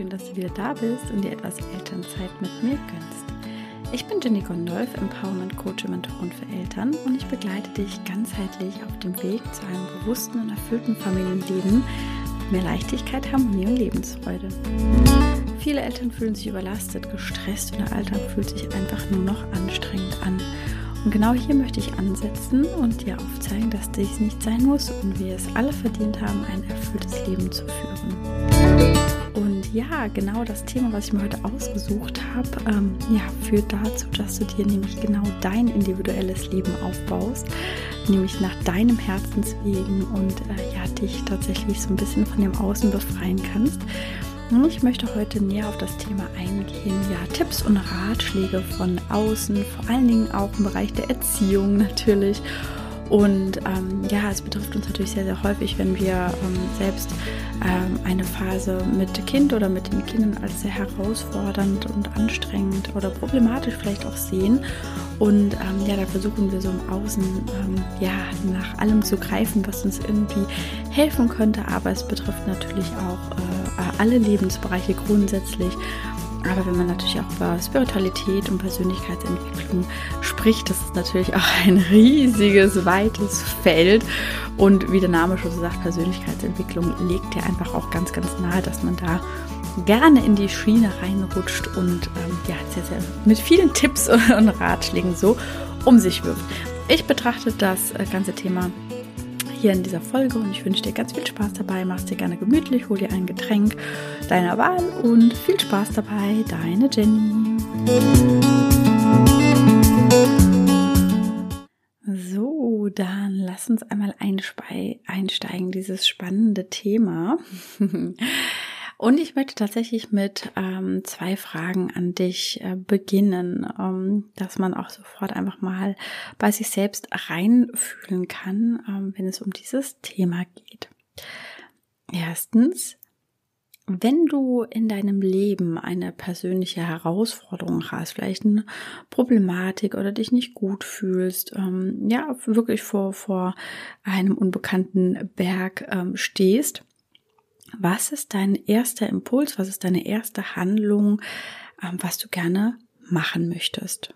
schön, dass du wieder da bist und dir etwas Elternzeit mit mir gönnst. Ich bin Jenny Gondolf, Empowerment Coach und Mentorin für Eltern und ich begleite dich ganzheitlich auf dem Weg zu einem bewussten und erfüllten Familienleben mit mehr Leichtigkeit, Harmonie und Lebensfreude. Viele Eltern fühlen sich überlastet, gestresst und der Alltag fühlt sich einfach nur noch anstrengend an. Und genau hier möchte ich ansetzen und dir aufzeigen, dass dies nicht sein muss und wir es alle verdient haben, ein erfülltes Leben zu führen. Und ja, genau das Thema, was ich mir heute ausgesucht habe, ähm, ja, führt dazu, dass du dir nämlich genau dein individuelles Leben aufbaust, nämlich nach deinem Herzenswegen und äh, ja, dich tatsächlich so ein bisschen von dem Außen befreien kannst. Ich möchte heute näher auf das Thema eingehen, ja, Tipps und Ratschläge von außen, vor allen Dingen auch im Bereich der Erziehung natürlich. Und ähm, ja, es betrifft uns natürlich sehr, sehr häufig, wenn wir ähm, selbst ähm, eine Phase mit Kind oder mit den Kindern als sehr herausfordernd und anstrengend oder problematisch vielleicht auch sehen. Und ähm, ja, da versuchen wir so im Außen ähm, ja nach allem zu greifen, was uns irgendwie helfen könnte. Aber es betrifft natürlich auch äh, alle Lebensbereiche grundsätzlich. Aber wenn man natürlich auch über Spiritualität und Persönlichkeitsentwicklung spricht, das ist natürlich auch ein riesiges, weites Feld. Und wie der Name schon so sagt, Persönlichkeitsentwicklung legt ja einfach auch ganz, ganz nahe, dass man da gerne in die Schiene reinrutscht und ähm, ja, sehr, sehr mit vielen Tipps und Ratschlägen so um sich wirft. Ich betrachte das äh, ganze Thema hier in dieser Folge und ich wünsche dir ganz viel Spaß dabei. Mach's dir gerne gemütlich, hol dir ein Getränk deiner Wahl und viel Spaß dabei, deine Jenny. So, dann lass uns einmal einsteigen, dieses spannende Thema. Und ich möchte tatsächlich mit ähm, zwei Fragen an dich äh, beginnen, ähm, dass man auch sofort einfach mal bei sich selbst reinfühlen kann, ähm, wenn es um dieses Thema geht. Erstens, wenn du in deinem Leben eine persönliche Herausforderung hast, vielleicht eine Problematik oder dich nicht gut fühlst, ähm, ja, wirklich vor, vor einem unbekannten Berg ähm, stehst, was ist dein erster Impuls, was ist deine erste Handlung, ähm, was du gerne machen möchtest?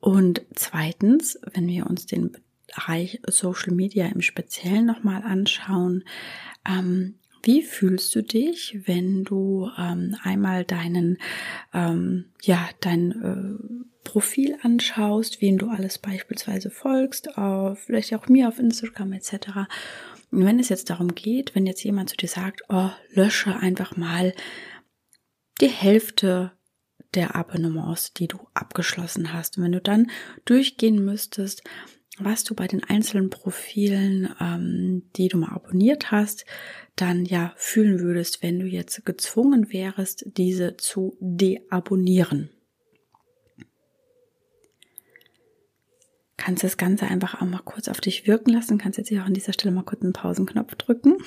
Und zweitens, wenn wir uns den Bereich Social Media im Speziellen nochmal anschauen, ähm, wie fühlst du dich, wenn du ähm, einmal deinen, ähm, ja, dein äh, Profil anschaust, wen du alles beispielsweise folgst, auf, vielleicht auch mir auf Instagram etc. Und wenn es jetzt darum geht, wenn jetzt jemand zu dir sagt, oh, lösche einfach mal die Hälfte der Abonnements, die du abgeschlossen hast. Und wenn du dann durchgehen müsstest, was du bei den einzelnen Profilen, ähm, die du mal abonniert hast, dann ja fühlen würdest, wenn du jetzt gezwungen wärst, diese zu deabonnieren. Kannst das Ganze einfach auch mal kurz auf dich wirken lassen. Kannst jetzt hier auch an dieser Stelle mal kurz einen Pausenknopf drücken.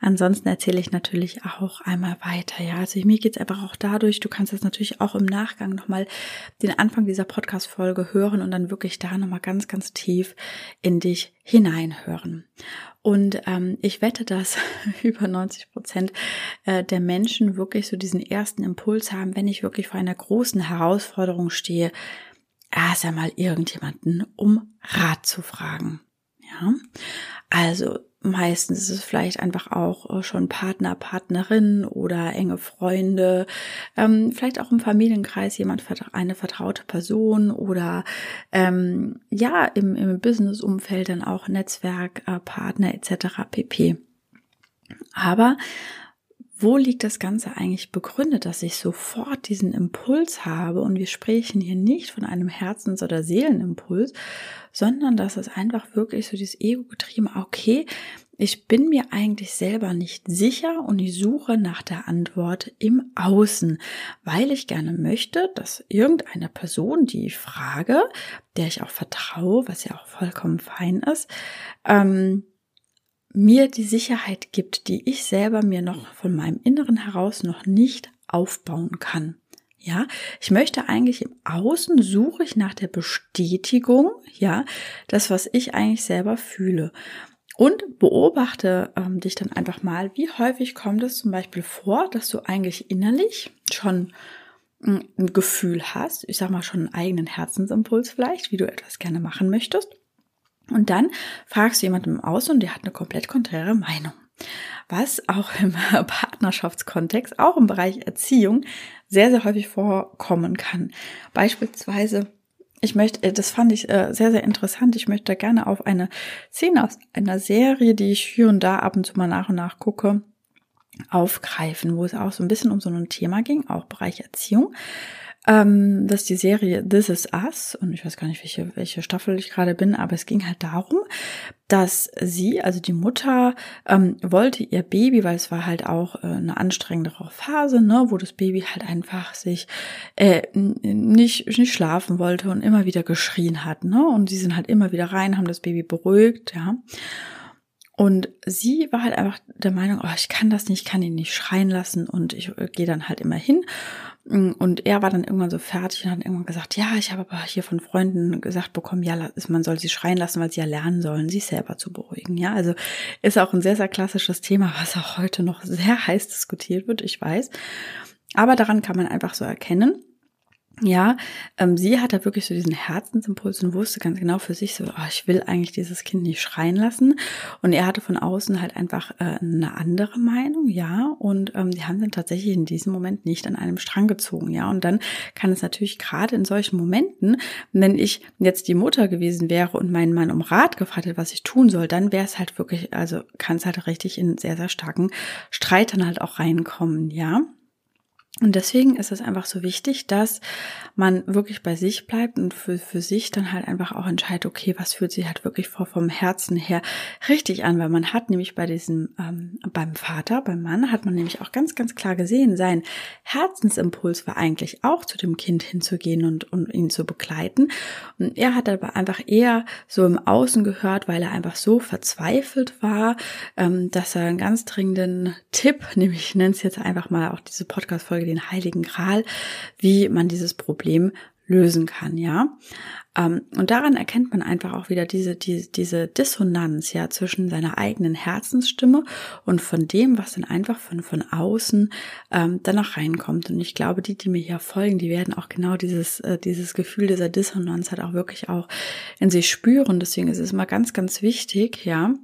Ansonsten erzähle ich natürlich auch einmal weiter. Ja, also mir geht es einfach auch dadurch, du kannst das natürlich auch im Nachgang nochmal den Anfang dieser Podcast-Folge hören und dann wirklich da nochmal ganz, ganz tief in dich hineinhören. Und ähm, ich wette, dass über 90 Prozent äh, der Menschen wirklich so diesen ersten Impuls haben, wenn ich wirklich vor einer großen Herausforderung stehe, erst einmal irgendjemanden um Rat zu fragen. Ja, also meistens ist es vielleicht einfach auch äh, schon Partner, Partnerin oder enge Freunde, ähm, vielleicht auch im Familienkreis jemand, eine vertraute Person oder ähm, ja, im, im Business-Umfeld dann auch Netzwerkpartner äh, etc. pp. Aber wo liegt das Ganze eigentlich begründet, dass ich sofort diesen Impuls habe? Und wir sprechen hier nicht von einem Herzens- oder Seelenimpuls, sondern dass es einfach wirklich so dieses Ego getrieben, okay, ich bin mir eigentlich selber nicht sicher und ich suche nach der Antwort im Außen, weil ich gerne möchte, dass irgendeine Person, die ich frage, der ich auch vertraue, was ja auch vollkommen fein ist, ähm, mir die Sicherheit gibt, die ich selber mir noch von meinem Inneren heraus noch nicht aufbauen kann. Ja, ich möchte eigentlich im Außen suche ich nach der Bestätigung, ja, das, was ich eigentlich selber fühle. Und beobachte ähm, dich dann einfach mal, wie häufig kommt es zum Beispiel vor, dass du eigentlich innerlich schon ein Gefühl hast, ich sag mal schon einen eigenen Herzensimpuls vielleicht, wie du etwas gerne machen möchtest. Und dann fragst du jemanden Außen und der hat eine komplett konträre Meinung. Was auch im Partnerschaftskontext, auch im Bereich Erziehung, sehr, sehr häufig vorkommen kann. Beispielsweise ich möchte, äh, das fand ich äh, sehr, sehr interessant. Ich möchte gerne auf eine Szene aus einer Serie, die ich hier und da ab und zu mal nach und nach gucke, aufgreifen, wo es auch so ein bisschen um so ein Thema ging, auch Bereich Erziehung. Ähm, ist die Serie This Is Us und ich weiß gar nicht, welche, welche Staffel ich gerade bin, aber es ging halt darum, dass sie, also die Mutter, ähm, wollte ihr Baby, weil es war halt auch äh, eine anstrengendere Phase, ne, wo das Baby halt einfach sich äh, nicht, nicht schlafen wollte und immer wieder geschrien hat, ne, und sie sind halt immer wieder rein, haben das Baby beruhigt, ja. Und sie war halt einfach der Meinung, oh, ich kann das nicht, ich kann ihn nicht schreien lassen und ich äh, gehe dann halt immer hin und er war dann irgendwann so fertig und hat irgendwann gesagt, ja, ich habe aber hier von Freunden gesagt bekommen, ja, man soll sie schreien lassen, weil sie ja lernen sollen, sich selber zu beruhigen. Ja, also ist auch ein sehr, sehr klassisches Thema, was auch heute noch sehr heiß diskutiert wird, ich weiß. Aber daran kann man einfach so erkennen, ja, ähm, sie hat da wirklich so diesen Herzensimpuls und wusste ganz genau für sich so, oh, ich will eigentlich dieses Kind nicht schreien lassen. Und er hatte von außen halt einfach äh, eine andere Meinung, ja. Und ähm, die haben dann tatsächlich in diesem Moment nicht an einem Strang gezogen, ja. Und dann kann es natürlich gerade in solchen Momenten, wenn ich jetzt die Mutter gewesen wäre und meinen Mann um Rat gefragt hätte, was ich tun soll, dann wäre es halt wirklich, also kann es halt richtig in sehr, sehr starken Streit dann halt auch reinkommen, ja. Und deswegen ist es einfach so wichtig, dass man wirklich bei sich bleibt und für, für sich dann halt einfach auch entscheidet, okay, was fühlt sich halt wirklich vor vom Herzen her richtig an, weil man hat nämlich bei diesem, ähm, beim Vater, beim Mann, hat man nämlich auch ganz, ganz klar gesehen, sein Herzensimpuls war eigentlich auch zu dem Kind hinzugehen und, und ihn zu begleiten. Und er hat aber einfach eher so im Außen gehört, weil er einfach so verzweifelt war, ähm, dass er einen ganz dringenden Tipp, nämlich ich nenne es jetzt einfach mal auch diese Podcast-Folge den Heiligen Gral, wie man dieses Problem lösen kann, ja. Ähm, und daran erkennt man einfach auch wieder diese, diese, diese Dissonanz, ja, zwischen seiner eigenen Herzensstimme und von dem, was dann einfach von, von außen ähm, danach reinkommt. Und ich glaube, die, die mir hier folgen, die werden auch genau dieses, äh, dieses Gefühl dieser Dissonanz halt auch wirklich auch in sich spüren. Deswegen ist es immer ganz, ganz wichtig, ja,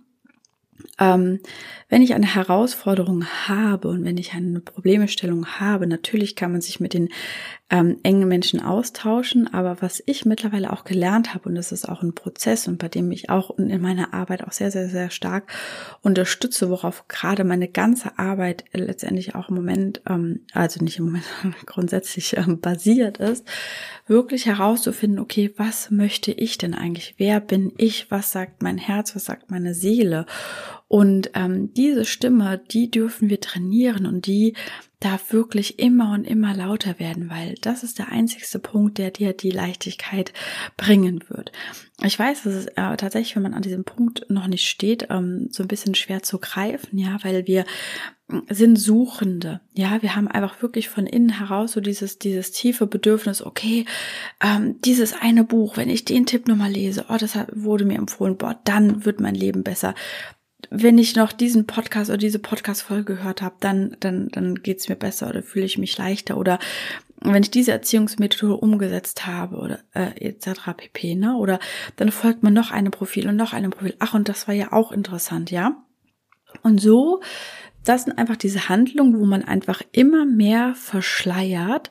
ähm, wenn ich eine Herausforderung habe und wenn ich eine Problemstellung habe, natürlich kann man sich mit den ähm, engen Menschen austauschen, aber was ich mittlerweile auch gelernt habe, und das ist auch ein Prozess und bei dem ich auch in meiner Arbeit auch sehr, sehr, sehr stark unterstütze, worauf gerade meine ganze Arbeit letztendlich auch im Moment, ähm, also nicht im Moment, grundsätzlich ähm, basiert ist, wirklich herauszufinden, okay, was möchte ich denn eigentlich? Wer bin ich? Was sagt mein Herz? Was sagt meine Seele? Und ähm, diese Stimme, die dürfen wir trainieren und die darf wirklich immer und immer lauter werden, weil das ist der einzigste Punkt, der dir die Leichtigkeit bringen wird. Ich weiß, es ist äh, tatsächlich, wenn man an diesem Punkt noch nicht steht, ähm, so ein bisschen schwer zu greifen, ja, weil wir sind Suchende. Ja, wir haben einfach wirklich von innen heraus so dieses, dieses tiefe Bedürfnis, okay, ähm, dieses eine Buch, wenn ich den Tipp nochmal lese, oh, das wurde mir empfohlen, boah, dann wird mein Leben besser wenn ich noch diesen Podcast oder diese Podcast-Folge gehört habe, dann, dann, dann geht's mir besser oder fühle ich mich leichter oder wenn ich diese Erziehungsmethode umgesetzt habe oder äh, etc. pp. Ne? Oder dann folgt man noch einem Profil und noch einem Profil. Ach, und das war ja auch interessant, ja. Und so das sind einfach diese Handlungen, wo man einfach immer mehr verschleiert,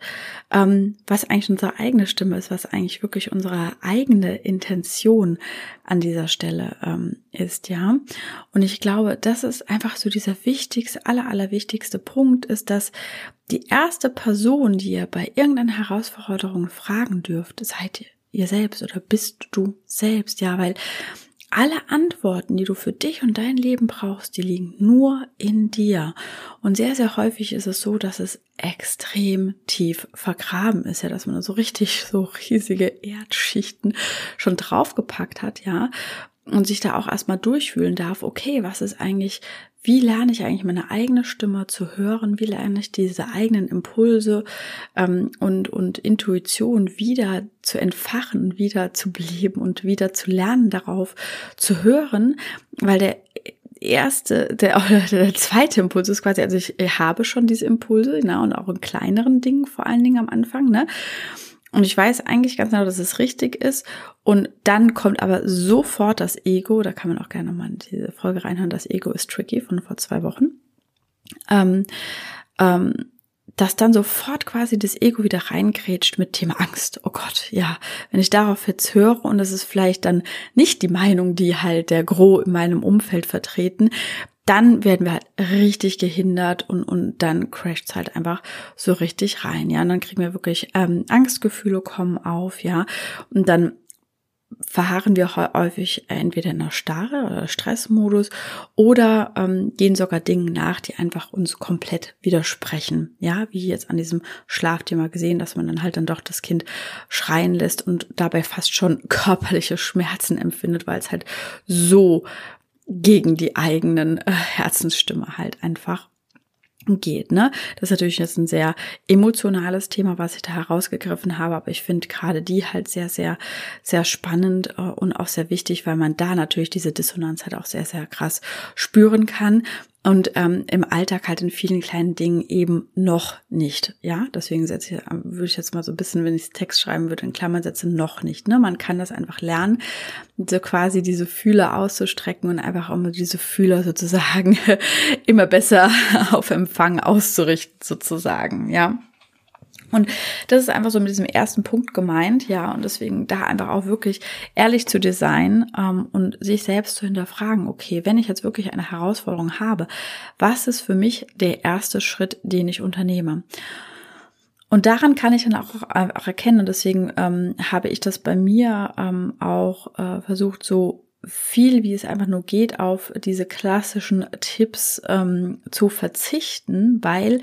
ähm, was eigentlich unsere eigene Stimme ist, was eigentlich wirklich unsere eigene Intention an dieser Stelle ähm, ist, ja. Und ich glaube, das ist einfach so dieser wichtigste, aller, allerwichtigste Punkt, ist, dass die erste Person, die ihr bei irgendeiner Herausforderung fragen dürft, seid ihr selbst oder bist du selbst, ja, weil alle Antworten, die du für dich und dein Leben brauchst, die liegen nur in dir. Und sehr, sehr häufig ist es so, dass es extrem tief vergraben ist, ja, dass man so richtig so riesige Erdschichten schon draufgepackt hat, ja, und sich da auch erstmal durchfühlen darf, okay, was ist eigentlich wie lerne ich eigentlich meine eigene Stimme zu hören? Wie lerne ich diese eigenen Impulse ähm, und, und Intuition wieder zu entfachen, wieder zu beleben und wieder zu lernen, darauf zu hören? Weil der erste, der, oder der zweite Impuls ist quasi, also ich habe schon diese Impulse, na, und auch in kleineren Dingen, vor allen Dingen am Anfang, ne? Und ich weiß eigentlich ganz genau, dass es richtig ist. Und dann kommt aber sofort das Ego, da kann man auch gerne mal in diese Folge reinhören, das Ego ist tricky von vor zwei Wochen. Ähm, ähm, dass dann sofort quasi das Ego wieder reingrätscht mit Thema Angst. Oh Gott, ja, wenn ich darauf jetzt höre und das ist vielleicht dann nicht die Meinung, die halt der Gro in meinem Umfeld vertreten, dann werden wir halt richtig gehindert und, und dann crasht es halt einfach so richtig rein, ja. Und dann kriegen wir wirklich ähm, Angstgefühle kommen auf, ja. Und dann verharren wir häufig entweder in der Starre oder Stressmodus oder ähm, gehen sogar Dingen nach, die einfach uns komplett widersprechen. Ja, wie jetzt an diesem Schlafthema gesehen, dass man dann halt dann doch das Kind schreien lässt und dabei fast schon körperliche Schmerzen empfindet, weil es halt so gegen die eigenen äh, Herzensstimme halt einfach geht. Ne? Das ist natürlich jetzt ein sehr emotionales Thema, was ich da herausgegriffen habe, aber ich finde gerade die halt sehr, sehr, sehr spannend äh, und auch sehr wichtig, weil man da natürlich diese Dissonanz halt auch sehr, sehr krass spüren kann und ähm, im Alltag halt in vielen kleinen Dingen eben noch nicht. Ja, deswegen setze ich, ähm, würde ich jetzt mal so ein bisschen, wenn ich Text schreiben würde, in Klammern setzen, noch nicht. Ne? Man kann das einfach lernen, so quasi diese Fühler auszustrecken und einfach immer diese Fühler sozusagen immer besser auf Empfang auszurichten, sozusagen. Ja. Und das ist einfach so mit diesem ersten Punkt gemeint, ja, und deswegen da einfach auch wirklich ehrlich zu designen ähm, und sich selbst zu hinterfragen, okay, wenn ich jetzt wirklich eine Herausforderung habe, was ist für mich der erste Schritt, den ich unternehme? Und daran kann ich dann auch, auch erkennen, und deswegen ähm, habe ich das bei mir ähm, auch äh, versucht, so viel wie es einfach nur geht, auf diese klassischen Tipps ähm, zu verzichten, weil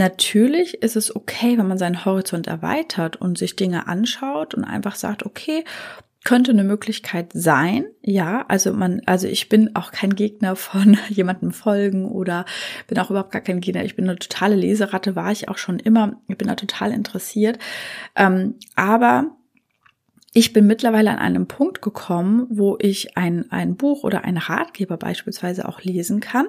Natürlich ist es okay, wenn man seinen Horizont erweitert und sich Dinge anschaut und einfach sagt, okay, könnte eine Möglichkeit sein. Ja, also man, also ich bin auch kein Gegner von jemandem folgen oder bin auch überhaupt gar kein Gegner. Ich bin eine totale Leseratte, war ich auch schon immer. Ich bin da total interessiert. Ähm, aber ich bin mittlerweile an einem Punkt gekommen, wo ich ein, ein Buch oder einen Ratgeber beispielsweise auch lesen kann.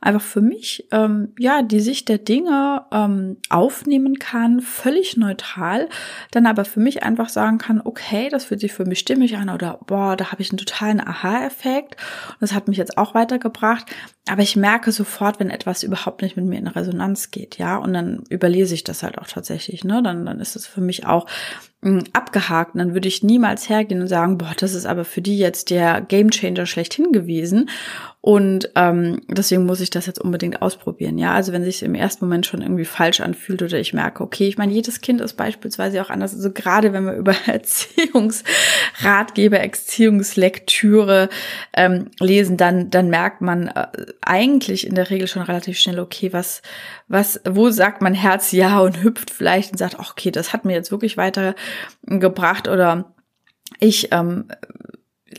Einfach für mich, ähm, ja, die Sicht der Dinge ähm, aufnehmen kann, völlig neutral. Dann aber für mich einfach sagen kann, okay, das fühlt sich für mich stimmig an oder boah, da habe ich einen totalen Aha-Effekt. Das hat mich jetzt auch weitergebracht. Aber ich merke sofort, wenn etwas überhaupt nicht mit mir in Resonanz geht, ja. Und dann überlese ich das halt auch tatsächlich, ne? Dann, dann ist es für mich auch abgehakt. Dann würde ich niemals hergehen und sagen, boah, das ist aber für die jetzt der Gamechanger schlechthin gewesen. Und ähm, deswegen muss ich das jetzt unbedingt ausprobieren. Ja, also wenn sich im ersten Moment schon irgendwie falsch anfühlt oder ich merke, okay, ich meine, jedes Kind ist beispielsweise auch anders. Also gerade wenn wir über Erziehungsratgeber, Erziehungslektüre ähm, lesen, dann dann merkt man äh, eigentlich in der Regel schon relativ schnell, okay, was was wo sagt mein Herz ja und hüpft vielleicht und sagt, okay, das hat mir jetzt wirklich weitergebracht oder ich ähm,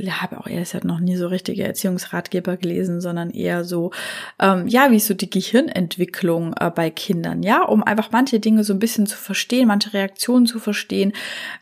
habe auch ehrlich gesagt noch nie so richtige Erziehungsratgeber gelesen, sondern eher so, ähm, ja, wie so die Gehirnentwicklung äh, bei Kindern, ja, um einfach manche Dinge so ein bisschen zu verstehen, manche Reaktionen zu verstehen,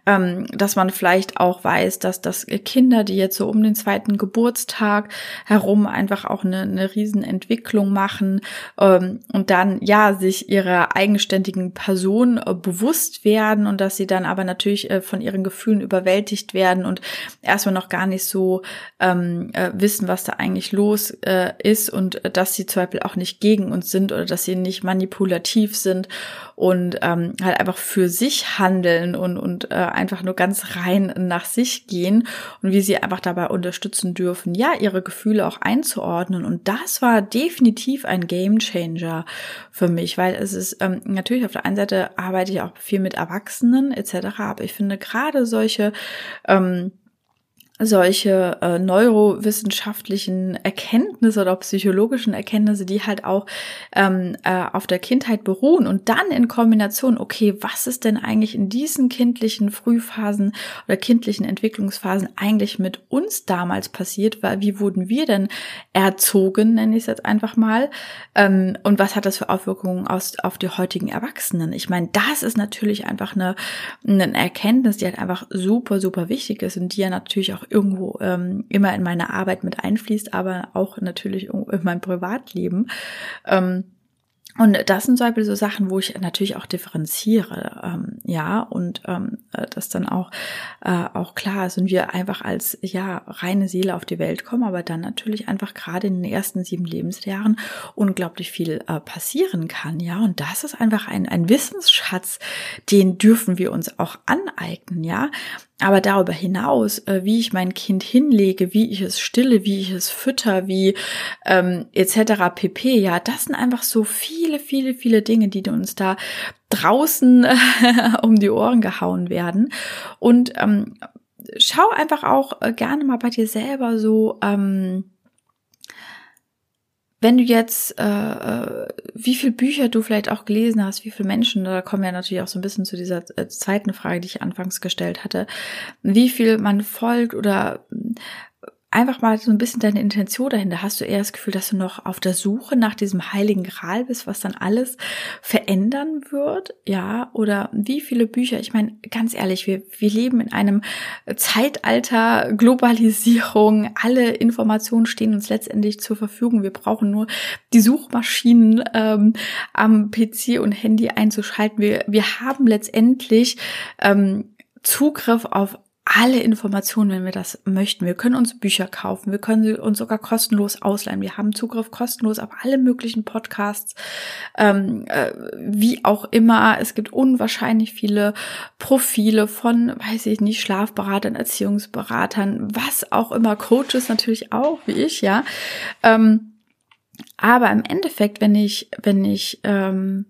ähm, dass man vielleicht auch weiß, dass das Kinder, die jetzt so um den zweiten Geburtstag herum einfach auch eine, eine Riesenentwicklung machen ähm, und dann ja sich ihrer eigenständigen Person äh, bewusst werden und dass sie dann aber natürlich äh, von ihren Gefühlen überwältigt werden und erstmal noch gar nicht so ähm, äh, wissen, was da eigentlich los äh, ist und äh, dass sie zum Beispiel auch nicht gegen uns sind oder dass sie nicht manipulativ sind und ähm, halt einfach für sich handeln und, und äh, einfach nur ganz rein nach sich gehen und wie sie einfach dabei unterstützen dürfen, ja, ihre Gefühle auch einzuordnen. Und das war definitiv ein Game Changer für mich, weil es ist ähm, natürlich auf der einen Seite arbeite ich auch viel mit Erwachsenen etc., aber ich finde gerade solche ähm, solche äh, neurowissenschaftlichen Erkenntnisse oder psychologischen Erkenntnisse, die halt auch ähm, äh, auf der Kindheit beruhen und dann in Kombination, okay, was ist denn eigentlich in diesen kindlichen Frühphasen oder kindlichen Entwicklungsphasen eigentlich mit uns damals passiert, weil wie wurden wir denn erzogen, nenne ich es jetzt einfach mal, ähm, und was hat das für Auswirkungen aus, auf die heutigen Erwachsenen? Ich meine, das ist natürlich einfach eine, eine Erkenntnis, die halt einfach super, super wichtig ist und die ja natürlich auch irgendwo ähm, immer in meine Arbeit mit einfließt, aber auch natürlich in mein Privatleben. Ähm, und das sind zum Beispiel so Sachen, wo ich natürlich auch differenziere, ähm, ja, und ähm, äh, das dann auch, äh, auch klar ist und wir einfach als, ja, reine Seele auf die Welt kommen, aber dann natürlich einfach gerade in den ersten sieben Lebensjahren unglaublich viel äh, passieren kann, ja, und das ist einfach ein, ein Wissensschatz, den dürfen wir uns auch aneignen, ja, aber darüber hinaus, äh, wie ich mein Kind hinlege, wie ich es stille, wie ich es fütter, wie ähm, etc. pp. Ja, das sind einfach so viele, viele, viele Dinge, die uns da draußen um die Ohren gehauen werden. Und ähm, schau einfach auch äh, gerne mal bei dir selber so. Ähm, wenn du jetzt, äh, äh, wie viele Bücher du vielleicht auch gelesen hast, wie viele Menschen, da kommen wir natürlich auch so ein bisschen zu dieser äh, zweiten Frage, die ich anfangs gestellt hatte, wie viel man folgt oder einfach mal so ein bisschen deine Intention dahinter. Hast du eher das Gefühl, dass du noch auf der Suche nach diesem heiligen Gral bist, was dann alles verändern wird? Ja, oder wie viele Bücher? Ich meine, ganz ehrlich, wir, wir leben in einem Zeitalter Globalisierung. Alle Informationen stehen uns letztendlich zur Verfügung. Wir brauchen nur die Suchmaschinen ähm, am PC und Handy einzuschalten. Wir, wir haben letztendlich ähm, Zugriff auf alle Informationen, wenn wir das möchten. Wir können uns Bücher kaufen, wir können sie uns sogar kostenlos ausleihen. Wir haben Zugriff kostenlos auf alle möglichen Podcasts, ähm, äh, wie auch immer. Es gibt unwahrscheinlich viele Profile von, weiß ich nicht, Schlafberatern, Erziehungsberatern, was auch immer, Coaches natürlich auch, wie ich, ja. Ähm, aber im Endeffekt, wenn ich, wenn ich ähm,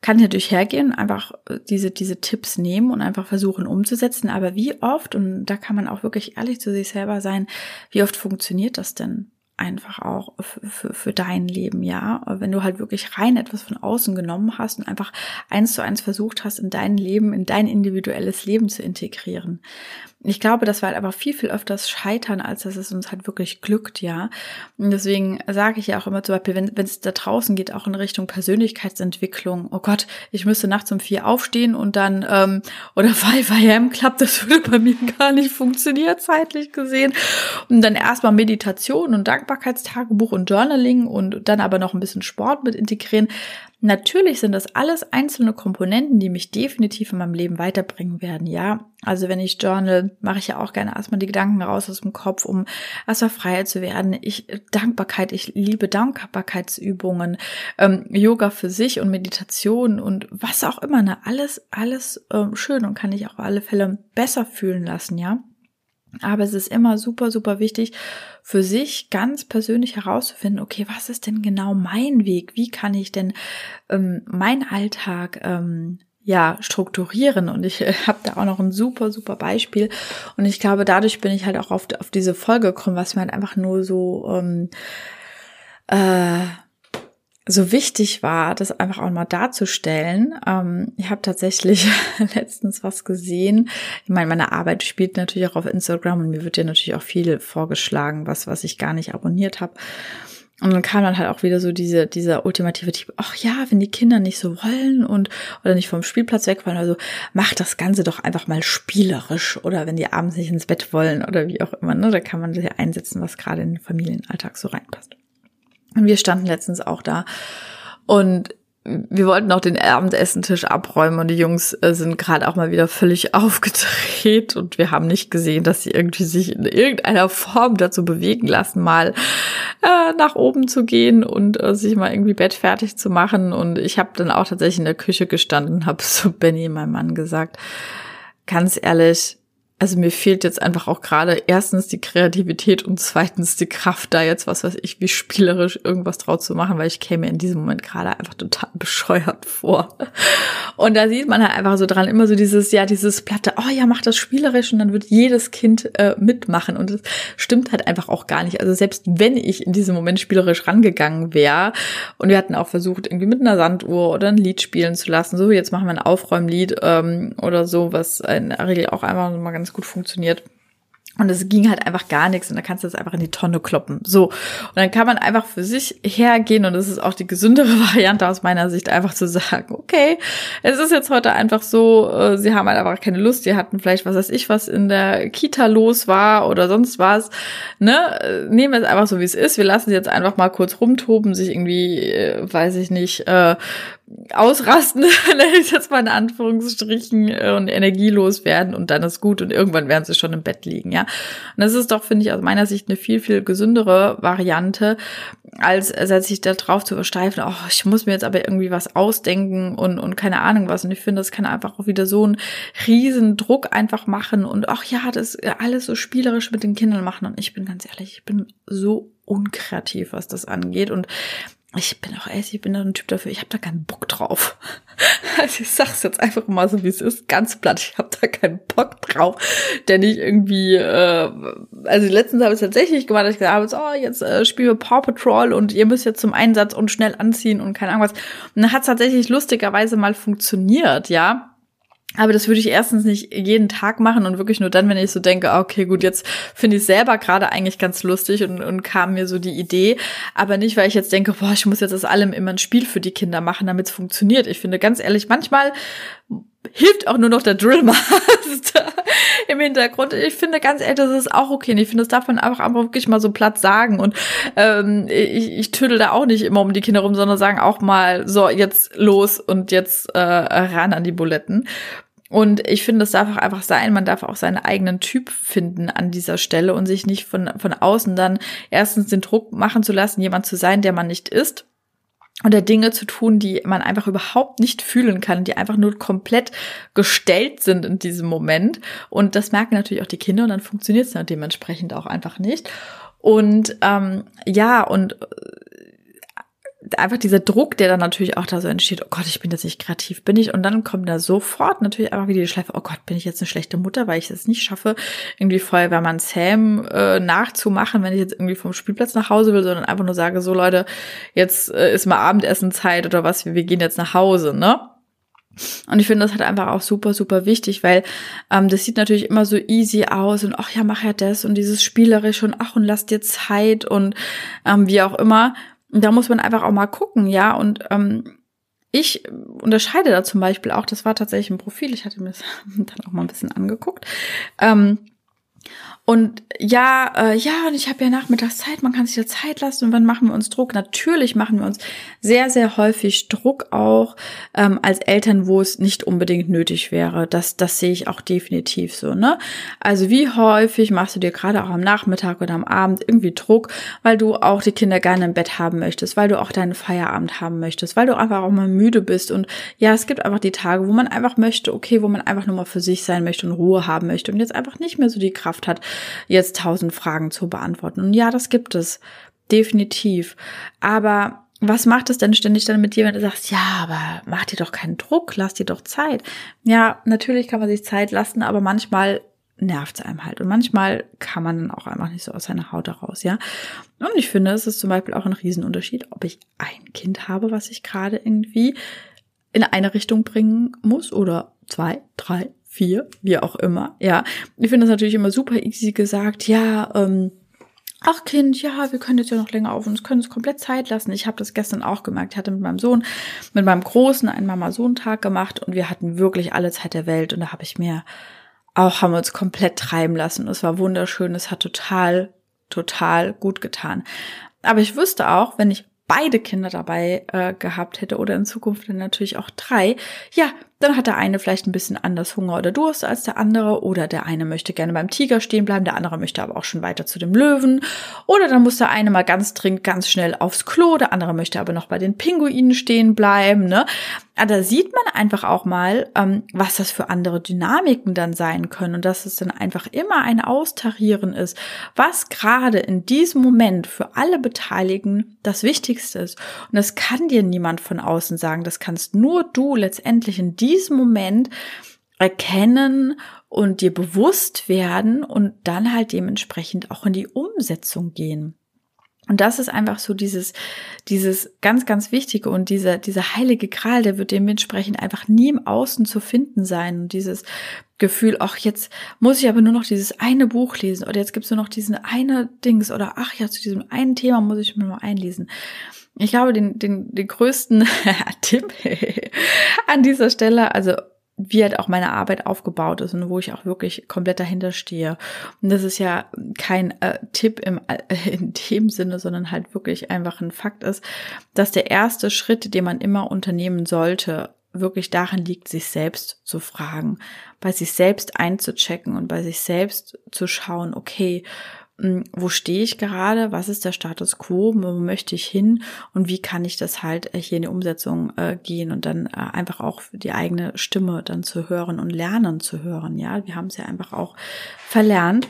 kann natürlich hergehen, einfach äh, diese, diese Tipps nehmen und einfach versuchen umzusetzen. Aber wie oft, und da kann man auch wirklich ehrlich zu sich selber sein, wie oft funktioniert das denn? einfach auch für, für dein Leben, ja. Wenn du halt wirklich rein etwas von außen genommen hast und einfach eins zu eins versucht hast, in dein Leben, in dein individuelles Leben zu integrieren. Ich glaube, dass wir halt aber viel, viel öfters scheitern, als dass es uns halt wirklich glückt, ja. Und deswegen sage ich ja auch immer zum Beispiel, wenn es da draußen geht, auch in Richtung Persönlichkeitsentwicklung, oh Gott, ich müsste nachts um vier aufstehen und dann, ähm, oder 5 am klappt, das würde bei mir gar nicht funktionieren, zeitlich gesehen. Und dann erstmal Meditation und Dankbarkeitstagebuch und Journaling und dann aber noch ein bisschen Sport mit integrieren. Natürlich sind das alles einzelne Komponenten, die mich definitiv in meinem Leben weiterbringen werden, ja. Also wenn ich journal, mache ich ja auch gerne erstmal die Gedanken raus aus dem Kopf, um erstmal freier zu werden. Ich, Dankbarkeit, ich liebe Dankbarkeitsübungen, ähm, Yoga für sich und Meditation und was auch immer, ne, alles, alles ähm, schön und kann ich auch auf alle Fälle besser fühlen lassen, ja. Aber es ist immer super, super wichtig, für sich ganz persönlich herauszufinden, okay, was ist denn genau mein Weg? Wie kann ich denn ähm, meinen Alltag ähm, ja strukturieren? Und ich äh, habe da auch noch ein super, super Beispiel. Und ich glaube, dadurch bin ich halt auch auf, auf diese Folge gekommen, was mir halt einfach nur so ähm, äh, so wichtig war, das einfach auch mal darzustellen. Ähm, ich habe tatsächlich letztens was gesehen. Ich meine, meine Arbeit spielt natürlich auch auf Instagram und mir wird ja natürlich auch viel vorgeschlagen, was, was ich gar nicht abonniert habe. Und dann kam dann halt auch wieder so diese, dieser ultimative Typ, ach ja, wenn die Kinder nicht so wollen und oder nicht vom Spielplatz weg wollen, also mach das Ganze doch einfach mal spielerisch oder wenn die abends nicht ins Bett wollen oder wie auch immer, ne, da kann man ja einsetzen, was gerade in den Familienalltag so reinpasst. Und wir standen letztens auch da und wir wollten auch den Abendessentisch abräumen und die Jungs äh, sind gerade auch mal wieder völlig aufgedreht und wir haben nicht gesehen, dass sie irgendwie sich in irgendeiner Form dazu bewegen lassen, mal äh, nach oben zu gehen und äh, sich mal irgendwie Bett fertig zu machen. Und ich habe dann auch tatsächlich in der Küche gestanden und habe zu Benny, meinem Mann, gesagt, ganz ehrlich, also mir fehlt jetzt einfach auch gerade erstens die Kreativität und zweitens die Kraft, da jetzt was weiß ich, wie spielerisch irgendwas draus zu machen, weil ich käme in diesem Moment gerade einfach total bescheuert vor. Und da sieht man halt einfach so dran immer so dieses, ja, dieses Platte, oh ja, mach das spielerisch und dann wird jedes Kind äh, mitmachen. Und das stimmt halt einfach auch gar nicht. Also selbst wenn ich in diesem Moment spielerisch rangegangen wäre und wir hatten auch versucht, irgendwie mit einer Sanduhr oder ein Lied spielen zu lassen, so jetzt machen wir ein Aufräumlied ähm, oder so, was in der Regel auch einfach mal ganz ganz gut funktioniert. Und es ging halt einfach gar nichts und dann kannst du das einfach in die Tonne kloppen. So. Und dann kann man einfach für sich hergehen und das ist auch die gesündere Variante aus meiner Sicht, einfach zu sagen, okay, es ist jetzt heute einfach so, äh, sie haben halt einfach keine Lust, sie hatten vielleicht, was weiß ich, was in der Kita los war oder sonst was. Ne? Nehmen wir es einfach so, wie es ist. Wir lassen sie jetzt einfach mal kurz rumtoben, sich irgendwie, äh, weiß ich nicht, äh, ausrasten, nenne ich jetzt mal in Anführungsstrichen, äh, und energielos werden und dann ist gut und irgendwann werden sie schon im Bett liegen, ja. Und das ist doch, finde ich, aus meiner Sicht eine viel, viel gesündere Variante, als, als sich da drauf zu versteifen, oh, ich muss mir jetzt aber irgendwie was ausdenken und, und keine Ahnung was. Und ich finde, das kann einfach auch wieder so einen riesen Druck einfach machen und ach ja, das alles so spielerisch mit den Kindern machen. Und ich bin ganz ehrlich, ich bin so unkreativ, was das angeht. Und ich bin auch ehrlich, ich bin da ein Typ dafür, ich habe da keinen Bock drauf. Also ich sag's jetzt einfach mal so, wie es ist, ganz platt, ich habe da keinen Bock drauf, denn ich irgendwie, äh, also letztens habe ich tatsächlich gemacht, dass ich gesagt habe, so, oh, jetzt äh, spielen wir Paw Patrol und ihr müsst jetzt zum Einsatz und schnell anziehen und keine Ahnung was. Und dann hat es tatsächlich lustigerweise mal funktioniert, ja. Aber das würde ich erstens nicht jeden Tag machen und wirklich nur dann, wenn ich so denke, ah, okay, gut, jetzt finde ich selber gerade eigentlich ganz lustig und, und kam mir so die Idee. Aber nicht, weil ich jetzt denke, boah, ich muss jetzt aus allem immer ein Spiel für die Kinder machen, damit es funktioniert. Ich finde ganz ehrlich, manchmal hilft auch nur noch der Drillmaster im Hintergrund. Ich finde ganz ehrlich, das ist auch okay. Und ich finde, das darf man einfach, einfach wirklich mal so platt sagen. Und ähm, ich, ich tüdel da auch nicht immer um die Kinder rum, sondern sagen auch mal, so, jetzt los und jetzt äh, ran an die Buletten. Und ich finde, es darf auch einfach sein, man darf auch seinen eigenen Typ finden an dieser Stelle und sich nicht von, von außen dann erstens den Druck machen zu lassen, jemand zu sein, der man nicht ist. Oder Dinge zu tun, die man einfach überhaupt nicht fühlen kann, die einfach nur komplett gestellt sind in diesem Moment. Und das merken natürlich auch die Kinder und dann funktioniert es dann dementsprechend auch einfach nicht. Und ähm, ja, und einfach dieser Druck, der dann natürlich auch da so entsteht, oh Gott, ich bin jetzt nicht kreativ, bin ich. Und dann kommt da sofort natürlich einfach wieder die Schleife, oh Gott, bin ich jetzt eine schlechte Mutter, weil ich es nicht schaffe, irgendwie Feuerwehrmann Sam äh, nachzumachen, wenn ich jetzt irgendwie vom Spielplatz nach Hause will, sondern einfach nur sage, so Leute, jetzt äh, ist mal Abendessenzeit oder was, wir, wir gehen jetzt nach Hause, ne? Und ich finde das halt einfach auch super, super wichtig, weil ähm, das sieht natürlich immer so easy aus und ach ja, mach ja das und dieses Spielerisch und ach und lass dir Zeit und ähm, wie auch immer. Und da muss man einfach auch mal gucken, ja. Und ähm, ich unterscheide da zum Beispiel auch, das war tatsächlich ein Profil, ich hatte mir das dann auch mal ein bisschen angeguckt. Ähm, und ja, äh, ja, und ich habe ja Nachmittagszeit, man kann sich ja Zeit lassen und wann machen wir uns Druck? Natürlich machen wir uns sehr, sehr häufig Druck auch ähm, als Eltern, wo es nicht unbedingt nötig wäre. Das, das sehe ich auch definitiv so, ne? Also wie häufig machst du dir gerade auch am Nachmittag oder am Abend irgendwie Druck, weil du auch die Kinder gerne im Bett haben möchtest, weil du auch deinen Feierabend haben möchtest, weil du einfach auch mal müde bist. Und ja, es gibt einfach die Tage, wo man einfach möchte, okay, wo man einfach nur mal für sich sein möchte und Ruhe haben möchte und jetzt einfach nicht mehr so die Kraft hat, jetzt tausend Fragen zu beantworten. Und ja, das gibt es. Definitiv. Aber was macht es denn ständig dann mit dir, wenn du sagst, ja, aber mach dir doch keinen Druck, lass dir doch Zeit. Ja, natürlich kann man sich Zeit lassen, aber manchmal nervt es einem halt. Und manchmal kann man dann auch einfach nicht so aus seiner Haut heraus, ja. Und ich finde, es ist zum Beispiel auch ein Riesenunterschied, ob ich ein Kind habe, was ich gerade irgendwie in eine Richtung bringen muss oder zwei, drei, vier, wie auch immer, ja. Ich finde das natürlich immer super easy gesagt, ja, ähm, ach Kind, ja, wir können jetzt ja noch länger auf uns, können uns komplett Zeit lassen. Ich habe das gestern auch gemerkt. Ich hatte mit meinem Sohn, mit meinem Großen einen Mama-Sohn-Tag gemacht und wir hatten wirklich alle Zeit der Welt und da habe ich mir auch, haben wir uns komplett treiben lassen. Es war wunderschön, es hat total, total gut getan. Aber ich wüsste auch, wenn ich beide Kinder dabei äh, gehabt hätte oder in Zukunft dann natürlich auch drei, ja, dann hat der eine vielleicht ein bisschen anders Hunger oder Durst als der andere oder der eine möchte gerne beim Tiger stehen bleiben, der andere möchte aber auch schon weiter zu dem Löwen oder dann muss der eine mal ganz dringend ganz schnell aufs Klo, der andere möchte aber noch bei den Pinguinen stehen bleiben, ne? Aber da sieht man einfach auch mal, ähm, was das für andere Dynamiken dann sein können und dass es dann einfach immer ein Austarieren ist, was gerade in diesem Moment für alle Beteiligten das Wichtigste ist. Und das kann dir niemand von außen sagen, das kannst nur du letztendlich in diesem Moment erkennen und dir bewusst werden und dann halt dementsprechend auch in die Umsetzung gehen. Und das ist einfach so dieses, dieses ganz, ganz Wichtige und dieser, dieser heilige Gral, der wird dementsprechend einfach nie im Außen zu finden sein. Und dieses Gefühl, ach, jetzt muss ich aber nur noch dieses eine Buch lesen oder jetzt gibt's nur noch diesen eine Dings oder ach ja, zu diesem einen Thema muss ich mir nur einlesen. Ich glaube, den, den, den größten Tipp an dieser Stelle, also wie halt auch meine Arbeit aufgebaut ist und wo ich auch wirklich komplett dahinter stehe. Und das ist ja kein äh, Tipp im, äh, in dem Sinne, sondern halt wirklich einfach ein Fakt ist, dass der erste Schritt, den man immer unternehmen sollte, wirklich darin liegt, sich selbst zu fragen, bei sich selbst einzuchecken und bei sich selbst zu schauen, okay, wo stehe ich gerade, was ist der Status quo, wo möchte ich hin und wie kann ich das halt äh, hier in die Umsetzung äh, gehen und dann äh, einfach auch die eigene Stimme dann zu hören und lernen zu hören. Ja, wir haben es ja einfach auch verlernt.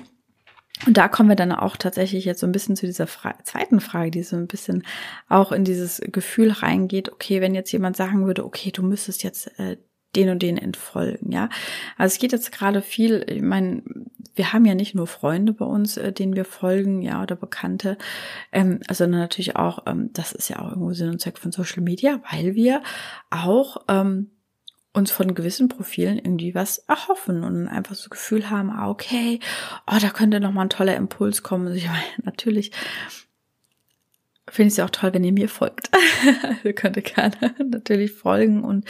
Und da kommen wir dann auch tatsächlich jetzt so ein bisschen zu dieser Fra zweiten Frage, die so ein bisschen auch in dieses Gefühl reingeht, okay, wenn jetzt jemand sagen würde, okay, du müsstest jetzt äh, den und den entfolgen, ja. Also es geht jetzt gerade viel, ich meine, wir haben ja nicht nur Freunde bei uns, äh, denen wir folgen, ja, oder Bekannte, ähm, sondern natürlich auch, ähm, das ist ja auch irgendwo Sinn und Zweck von Social Media, weil wir auch ähm, uns von gewissen Profilen irgendwie was erhoffen und einfach so Gefühl haben, ah, okay, oh, da könnte noch mal ein toller Impuls kommen. Also ich meine, natürlich finde ich es auch toll, wenn ihr mir folgt. ihr könnt gerne natürlich folgen und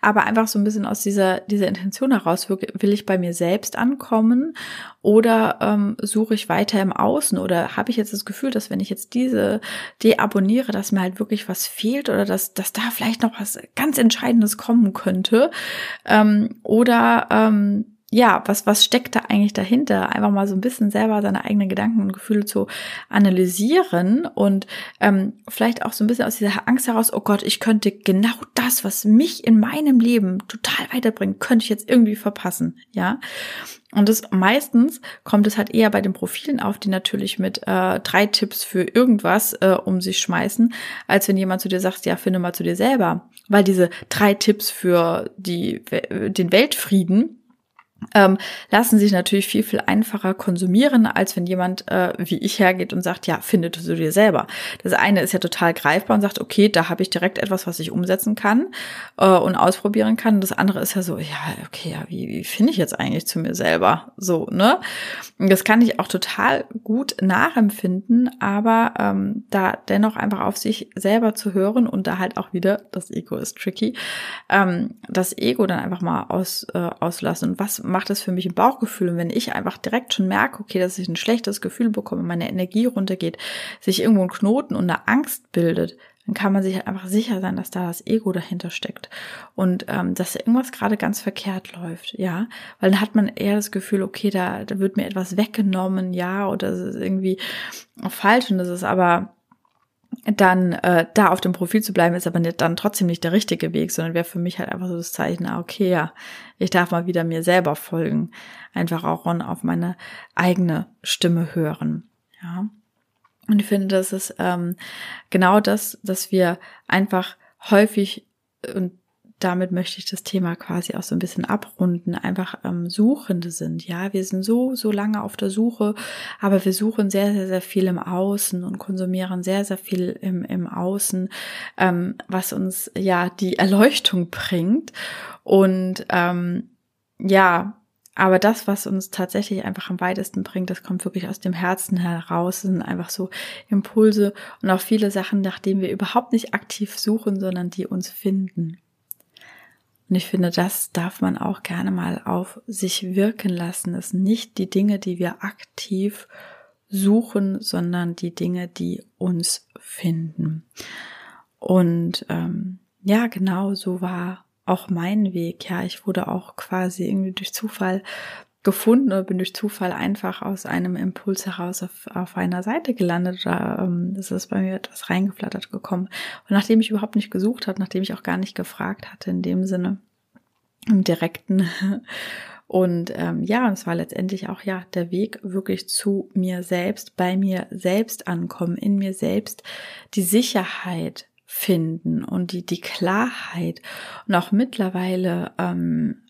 aber einfach so ein bisschen aus dieser dieser Intention heraus will ich bei mir selbst ankommen oder ähm, suche ich weiter im Außen oder habe ich jetzt das Gefühl, dass wenn ich jetzt diese deabonniere, dass mir halt wirklich was fehlt oder dass dass da vielleicht noch was ganz Entscheidendes kommen könnte ähm, oder ähm, ja, was, was steckt da eigentlich dahinter? Einfach mal so ein bisschen selber seine eigenen Gedanken und Gefühle zu analysieren und ähm, vielleicht auch so ein bisschen aus dieser Angst heraus, oh Gott, ich könnte genau das, was mich in meinem Leben total weiterbringt, könnte ich jetzt irgendwie verpassen, ja. Und das meistens kommt es halt eher bei den Profilen auf, die natürlich mit äh, drei Tipps für irgendwas äh, um sich schmeißen, als wenn jemand zu dir sagt, ja, finde mal zu dir selber. Weil diese drei Tipps für die, den Weltfrieden, ähm, lassen sich natürlich viel, viel einfacher konsumieren, als wenn jemand äh, wie ich hergeht und sagt, ja, findet du dir selber. Das eine ist ja total greifbar und sagt, okay, da habe ich direkt etwas, was ich umsetzen kann äh, und ausprobieren kann. Das andere ist ja so, ja, okay, ja, wie, wie finde ich jetzt eigentlich zu mir selber? So, ne? Das kann ich auch total gut nachempfinden, aber ähm, da dennoch einfach auf sich selber zu hören und da halt auch wieder, das Ego ist tricky, ähm, das Ego dann einfach mal aus, äh, auslassen. Und was macht das für mich ein Bauchgefühl. Und wenn ich einfach direkt schon merke, okay, dass ich ein schlechtes Gefühl bekomme, meine Energie runtergeht, sich irgendwo ein Knoten und eine Angst bildet, dann kann man sich halt einfach sicher sein, dass da das Ego dahinter steckt und ähm, dass irgendwas gerade ganz verkehrt läuft, ja, weil dann hat man eher das Gefühl, okay, da, da wird mir etwas weggenommen, ja, oder es ist irgendwie falsch und das ist aber dann äh, da auf dem Profil zu bleiben, ist aber nicht, dann trotzdem nicht der richtige Weg, sondern wäre für mich halt einfach so das Zeichen, ah, okay, ja, ich darf mal wieder mir selber folgen, einfach auch auf meine eigene Stimme hören, ja. Und ich finde, das ist ähm, genau das, dass wir einfach häufig und damit möchte ich das Thema quasi auch so ein bisschen abrunden, einfach ähm, Suchende sind. Ja, wir sind so, so lange auf der Suche, aber wir suchen sehr, sehr, sehr viel im Außen und konsumieren sehr, sehr viel im, im Außen, ähm, was uns ja die Erleuchtung bringt. Und ähm, ja, aber das, was uns tatsächlich einfach am weitesten bringt, das kommt wirklich aus dem Herzen heraus. Das sind einfach so Impulse und auch viele Sachen, nach denen wir überhaupt nicht aktiv suchen, sondern die uns finden. Und ich finde, das darf man auch gerne mal auf sich wirken lassen. Es sind nicht die Dinge, die wir aktiv suchen, sondern die Dinge, die uns finden. Und ähm, ja, genau so war auch mein Weg. Ja, ich wurde auch quasi irgendwie durch Zufall gefunden oder bin durch Zufall einfach aus einem Impuls heraus auf, auf einer Seite gelandet oder ähm, es ist bei mir etwas reingeflattert gekommen. Und nachdem ich überhaupt nicht gesucht hatte, nachdem ich auch gar nicht gefragt hatte in dem Sinne, im direkten. Und ähm, ja, es war letztendlich auch ja der Weg wirklich zu mir selbst, bei mir selbst ankommen, in mir selbst die Sicherheit finden und die, die Klarheit. Und auch mittlerweile ähm,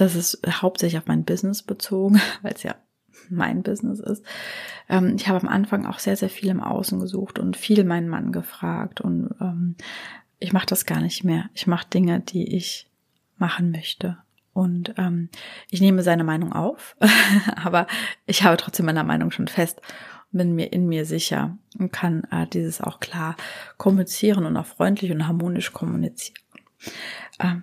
das ist hauptsächlich auf mein Business bezogen, weil es ja mein Business ist. Ähm, ich habe am Anfang auch sehr, sehr viel im Außen gesucht und viel meinen Mann gefragt und ähm, ich mache das gar nicht mehr. Ich mache Dinge, die ich machen möchte. Und ähm, ich nehme seine Meinung auf, aber ich habe trotzdem meiner Meinung schon fest und bin mir in mir sicher und kann äh, dieses auch klar kommunizieren und auch freundlich und harmonisch kommunizieren. Ähm,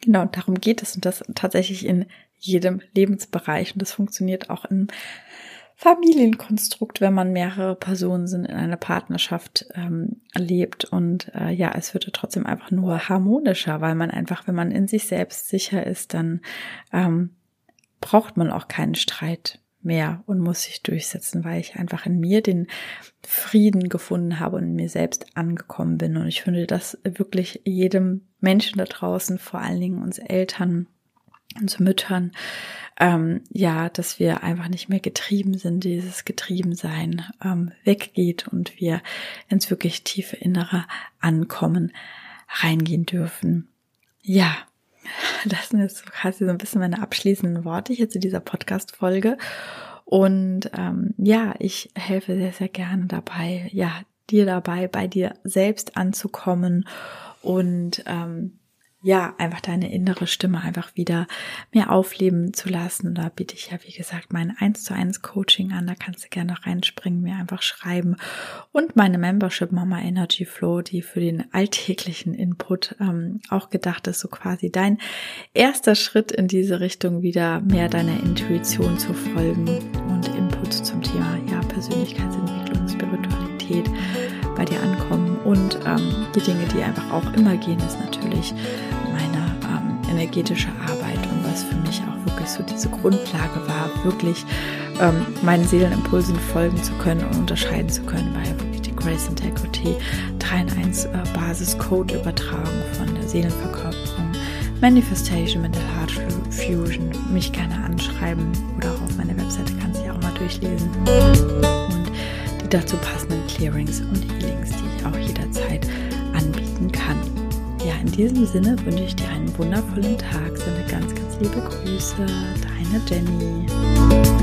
genau, darum geht es und das tatsächlich in jedem Lebensbereich und das funktioniert auch im Familienkonstrukt, wenn man mehrere Personen sind, in einer Partnerschaft ähm, lebt. Und äh, ja, es wird trotzdem einfach nur harmonischer, weil man einfach, wenn man in sich selbst sicher ist, dann ähm, braucht man auch keinen Streit mehr und muss sich durchsetzen, weil ich einfach in mir den Frieden gefunden habe und in mir selbst angekommen bin. Und ich finde das wirklich jedem Menschen da draußen, vor allen Dingen uns Eltern, uns Müttern, ähm, ja, dass wir einfach nicht mehr getrieben sind, dieses Getriebensein ähm, weggeht und wir ins wirklich tiefe Innere Ankommen reingehen dürfen. Ja, das sind jetzt quasi so ein bisschen meine abschließenden Worte hier zu dieser Podcast-Folge. Und ähm, ja, ich helfe sehr, sehr gerne dabei, ja, dir dabei, bei dir selbst anzukommen und ähm, ja, einfach deine innere Stimme einfach wieder mehr aufleben zu lassen. Und da biete ich ja, wie gesagt, mein 1 zu 1 Coaching an. Da kannst du gerne reinspringen, mir einfach schreiben. Und meine Membership Mama Energy Flow, die für den alltäglichen Input ähm, auch gedacht ist, so quasi dein erster Schritt in diese Richtung, wieder mehr deiner Intuition zu folgen und Input zum Thema, ja, Persönlichkeitsentwicklung, Spiritualität bei dir ankommen. Und ähm, die Dinge, die einfach auch immer gehen, ist natürlich energetische Arbeit und was für mich auch wirklich so diese Grundlage war, wirklich ähm, meinen Seelenimpulsen folgen zu können und unterscheiden zu können, war ja wirklich die Grace Integrity 3 in 1 äh, Basis Code Übertragung von der Seelenverkörperung. Manifestation Mental Heart Fusion, mich gerne anschreiben oder auch auf meiner Webseite kannst du ja auch mal durchlesen. Und die dazu passenden Clearings und Healings, die ich auch. Ja, in diesem Sinne wünsche ich dir einen wundervollen Tag. Sende ganz, ganz liebe Grüße. Deine Jenny.